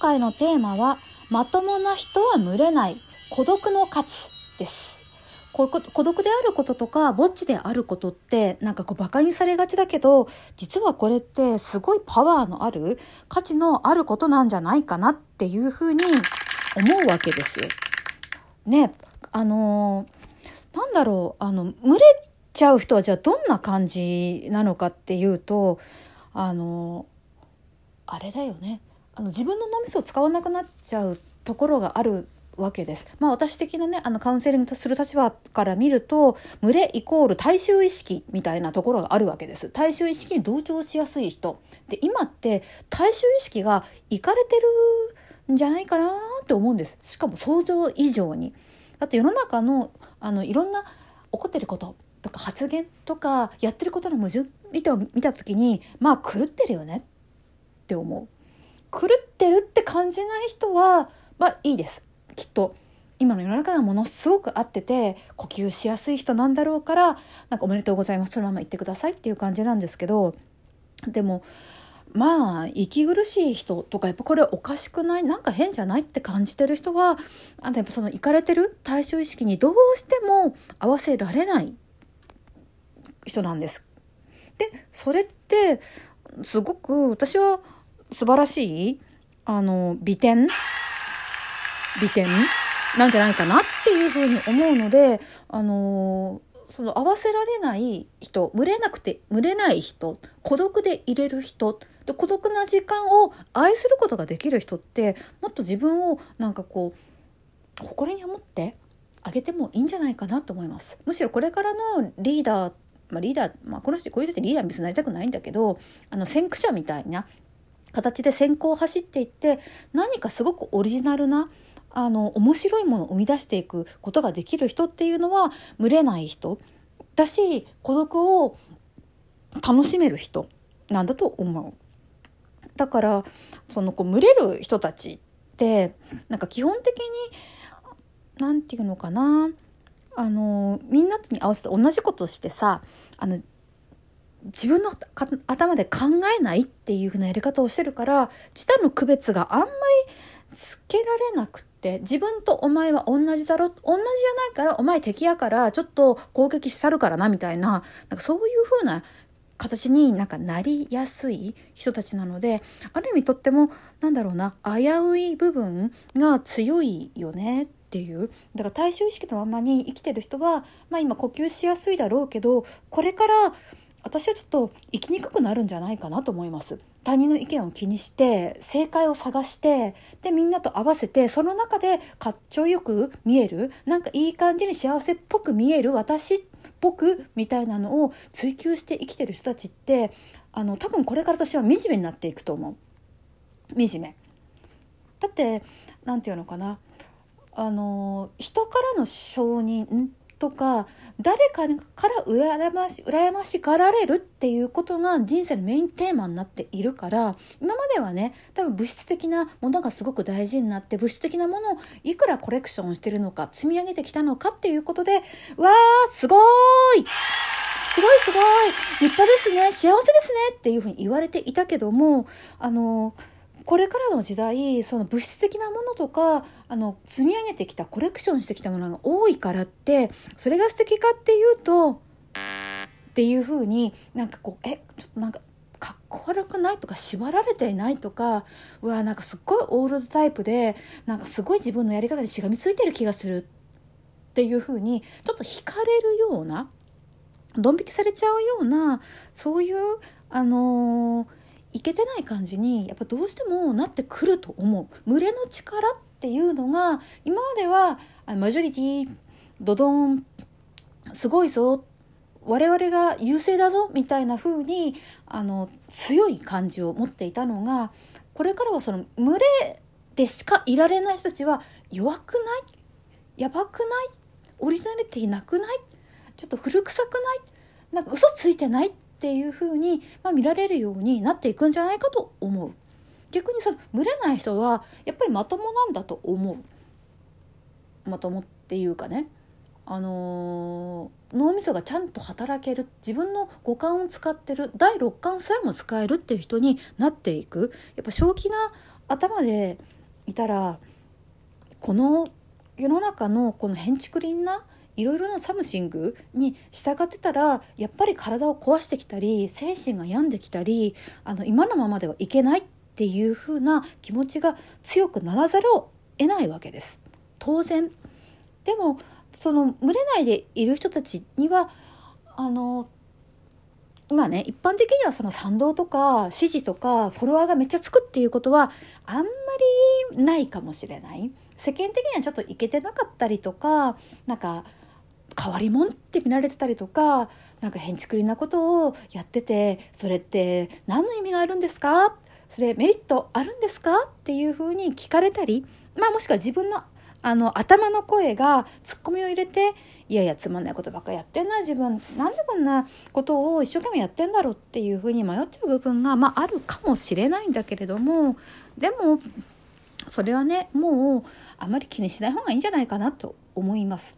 回のテーマはまともな人は群れない孤独の価値です孤独であることとかぼっちであることってなんかこうバカにされがちだけど実はこれってすごいパワーのある価値のあることなんじゃないかなっていうふうに思うわけですよ。ねあのー、なんだろうあの群れちゃう人はじゃあどんな感じなのかっていうとあのー、あれだよねあの自分の脳みそを使わなくなっちゃうところがあるわけです。まあ私的なね、あのカウンセリングする立場から見ると、群れイコール大衆意識みたいなところがあるわけです。大衆意識に同調しやすい人。で、今って大衆意識がいかれてるんじゃないかなって思うんです。しかも想像以上に。だって世の中の、あの、いろんな起こってることとか発言とかやってることの矛盾見た見た時に、まあ狂ってるよねって思う。狂ってるって感じない人は、まあいいです。きっと今の世の中がものすごく合ってて呼吸しやすい人なんだろうからなんかおめでとうございますそのまま言ってくださいっていう感じなんですけどでもまあ息苦しい人とかやっぱこれおかしくない？なんか変じゃないって感じてる人はあやっぱその行かれてる？対象意識にどうしても合わせられない人なんです。でそれってすごく私は素晴らしいあの美点？美点？なんじゃないかなっていうふうに思うので、あの、その合わせられない人、群れなくて、群れない人、孤独でいれる人、で孤独な時間を愛することができる人って、もっと自分をなんかこう、誇りに思ってあげてもいいんじゃないかなと思います。むしろこれからのリーダー、まあ、リーダー、まあ、この人、こういう人ってリーダーに別になりたくないんだけど、あの、先駆者みたいな形で先行走っていって、何かすごくオリジナルな、あの面白いものを生み出していくことができる人っていうのは群れない人だし孤独を楽しめる人なんだと思う。だからそのこう群れる人たちってなんか基本的に何て言うのかなあのみんなに合わせて同じことしてさあの自分の頭で考えないっていう風なやり方をしてるから自他の区別があんまりつけられなくて自分とお前は同じだろ同じじゃないからお前敵やからちょっと攻撃したるからなみたいななんかそういう風な形になんかなりやすい人たちなのである意味とってもなんだろうな危うい部分が強いよねっていう。だから大衆意識のままに生きてる人はまあ今呼吸しやすいだろうけどこれから私はちょっと生きにくくなるんじゃないかなと思います。他人の意見を気にして正解を探してでみんなと合わせてその中でかっちょよく見えるなんかいい感じに幸せっぽく見える私っぽくみたいなのを追求して生きてる人たちってあの多分これから私は惨めになっていくと思う惨め。だって何て言うのかなあの人からの承認とか誰かから羨まし羨ましがられるっていうことが人生のメインテーマになっているから今まではね多分物質的なものがすごく大事になって物質的なものをいくらコレクションしてるのか積み上げてきたのかっていうことでわーすごーい！すごいすごい！立派ですね幸せですねっていうふうに言われていたけどもあのこれからの時代その物質的なものとかあの積み上げてきたコレクションしてきたものが多いからってそれが素敵かっていうとっていうふうになんかこうえちょっとなんかかっこ悪くないとか縛られていないとかうわなんかすっごいオールドタイプでなんかすごい自分のやり方にしがみついてる気がするっていうふうにちょっと惹かれるようなドン引きされちゃうようなそういうあのーいけてない感じにやっぱどうしてもなってくると思う。群れの力っていうのが今まではあマジョリティドドンすごいぞ我々が優勢だぞみたいな風にあに強い感じを持っていたのがこれからはその群れでしかいられない人たちは弱くない？やばくない？オリジナリティなくない？ちょっと古臭くない？なんか嘘ついてない？っていう風に、まあ、見られるようになっていくんじゃないかと思う。逆にその群れない人はやっぱりまともなんだと思う。まともっていうかね。あのー、脳みそがちゃんと働ける。自分の五感を使ってる。第六感さえも使えるっていう人になっていく。やっぱ正気な頭でいたらこの世の中のこの変築林ないろいろなサムシングに従ってたらやっぱり体を壊してきたり精神が病んできたりあの今のままではいけないっていう風な気持ちが強くならざるを得ないわけです。当然でもその群れ内でいる人たちにはあのまあね一般的にはその賛同とか支持とかフォロワーがめっちゃつくっていうことはあんまりないかもしれない世間的にはちょっといけてなかったりとかなんか変わり者って見られてたりとかなんか変築りなことをやっててそれって何の意味があるんですか？それメリットあるんですか？っていうふうに聞かれたりまあもしくは自分のあの頭の声がツッコミを入れていやいやつまんないことばっかやってんな自分なんでこんなことを一生懸命やってんだろうっていうふうに迷っちゃう部分が、まあ、あるかもしれないんだけれどもでもそれはねもうあまり気にしない方がいいんじゃないかなと思います。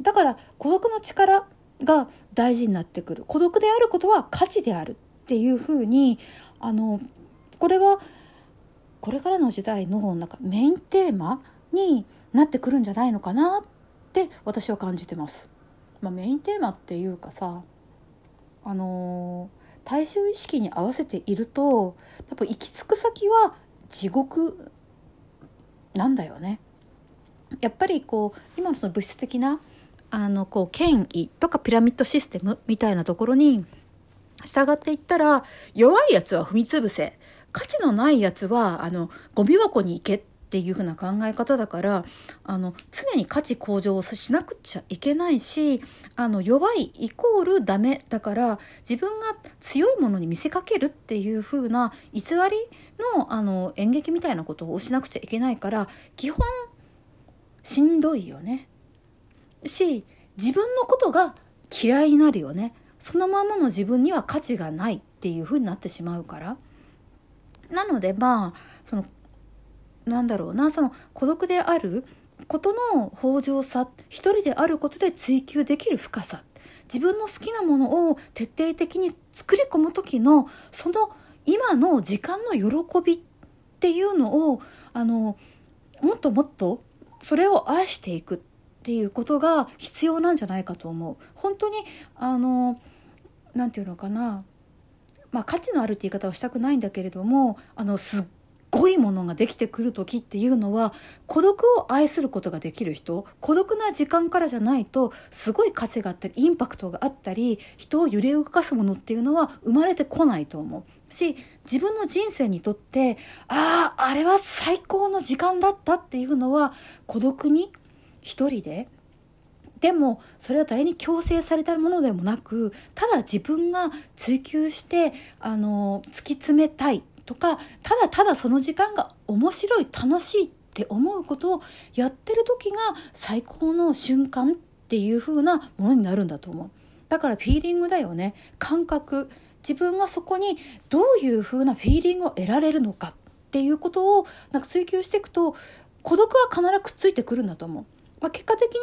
だから孤独の力が大事になってくる孤独であることは価値であるっていうふうにあのこれはこれからの時代のなんかメインテーマになってくるんじゃないのかなって私は感じてます。まあ、メインテーマっていうかさあのー、大衆意識に合わせていると多分行き着く先は地獄なんだよね。やっぱりこう今のその物質的なあのこう権威とかピラミッドシステムみたいなところに従っていったら弱いやつは踏み潰せ価値のないやつはあのゴミ箱に行けっていう風な考え方だからあの常に価値向上をしなくちゃいけないしあの弱いイコールダメだから自分が強いものに見せかけるっていう風な偽りのあの演劇みたいなことをしなくちゃいけないから基本しんどいよね。し自分のことが嫌いになるよね。そのままの自分には価値がないっていう風になってしまうから。なのでまあそのなんだろうなその孤独であることの豊穣さ一人であることで追求できる深さ自分の好きなものを徹底的に作り込む時のその今の時間の喜びっていうのをあのもっともっとそれを愛していくっていうことが必要なんじゃないかと思う。本当にあのなんていうのかなまあ価値のあるって言い方はしたくないんだけれどもあのすっごいものができてくる時っていうのは孤独を愛することができる人孤独な時間からじゃないとすごい価値があったりインパクトがあったり人を揺れ動かすものっていうのは生まれてこないと思うし自分の人生にとってあああれは最高の時間だったっていうのは孤独に一人ででもそれは誰に強制されたものでもなくただ自分が追求してあの突き詰めたいとかただただその時間が面白い楽しいって思うことをやってる時が最高の瞬間っていう風なものになるんだと思う。だからフィーリングだよね感覚自分がそこにどういう風なフィーリングを得られるのかっていうことをなんか追求していくと孤独は必ずくっついてくるんだと思う。まあ、結果的にね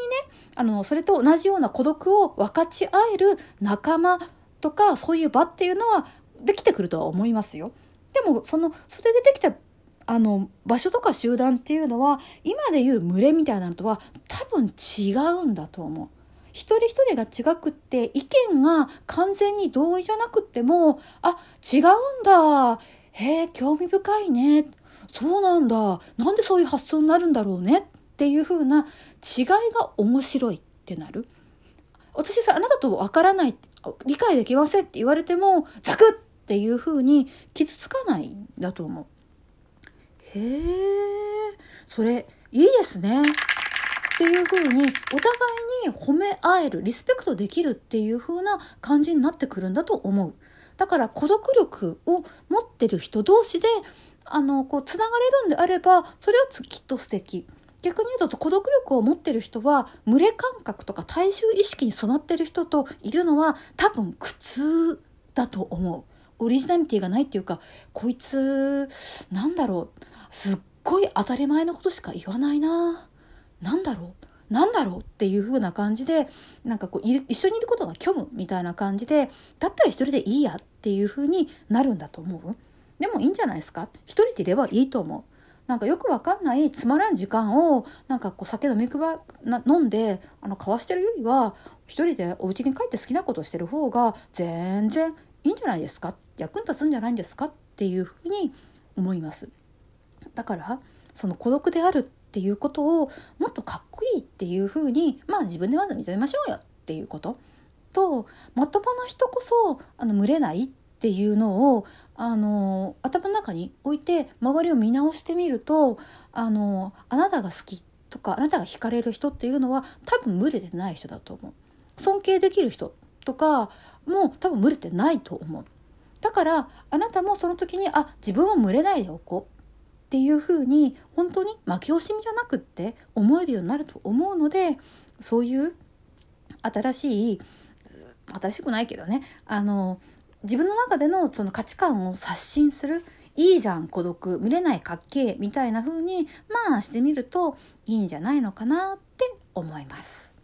あのそれと同じような孤独を分かち合える仲間とかそういう場っていうのはできてくるとは思いますよ。でもそのそれでできたあの場所とか集団っていうのは今でいう群れみたいなのとは多分違うんだと思う。一人一人が違くって意見が完全に同意じゃなくってもあ違うんだへえ興味深いねそうなんだなんでそういう発想になるんだろうねっていう風な違いが面白いってなる？私さあなたとわからない理解できませんって言われてもザクッっていうふうに傷つかないんだと思う。へえそれいいですね。っていうふうにお互いに褒め合えるリスペクトできるっていう風な感じになってくるんだと思う。だから孤独力を持ってる人同士であのこうつながれるんであればそれはきっと素敵。逆に言うと孤独力を持ってる人は群れ感覚とか大衆意識に染まってる人といるのは多分苦痛だと思う。オリジナリティがないっていうかこいつなんだろう。すっごい当たり前のことしか言わないな。何だろう。なんだろうっていう風な感じでなんかこう一緒にいることが虚無みたいな感じでだったら一人でいいやっていう風になるんだと思う。でもいいんじゃないですか。一人でいればいいと思う。なんかよくわかんないつまらん時間をなんかこう酒飲みくばな飲んであの交わしてるよりは一人でお家に帰って好きなことをしてる方が全然いいんじゃないですか？役に立つんじゃないんですか？っていうふうに思います。だからその孤独であるっていうことをもっとかっこいいっていうふうにまあ自分でまず認めましょうよっていうこと。とまともな人こそあの群れないっていうのをあの頭の中に置いて周りを見直してみるとあのあなたが好きとかあなたが惹かれる人っていうのは多分群れてない人だと思う。尊敬できる人とかも多分群れてないと思う。だからあなたもその時にあ自分を群れないでおこうっていうふうに本当に負け惜しみじゃなくって思えるようになると思うのでそういう新しい新しくないけどねあの自分の中でのその価値観を刷新するいいじゃん孤独見れないかっけみたいな風にまあしてみるといいんじゃないのかなって思います。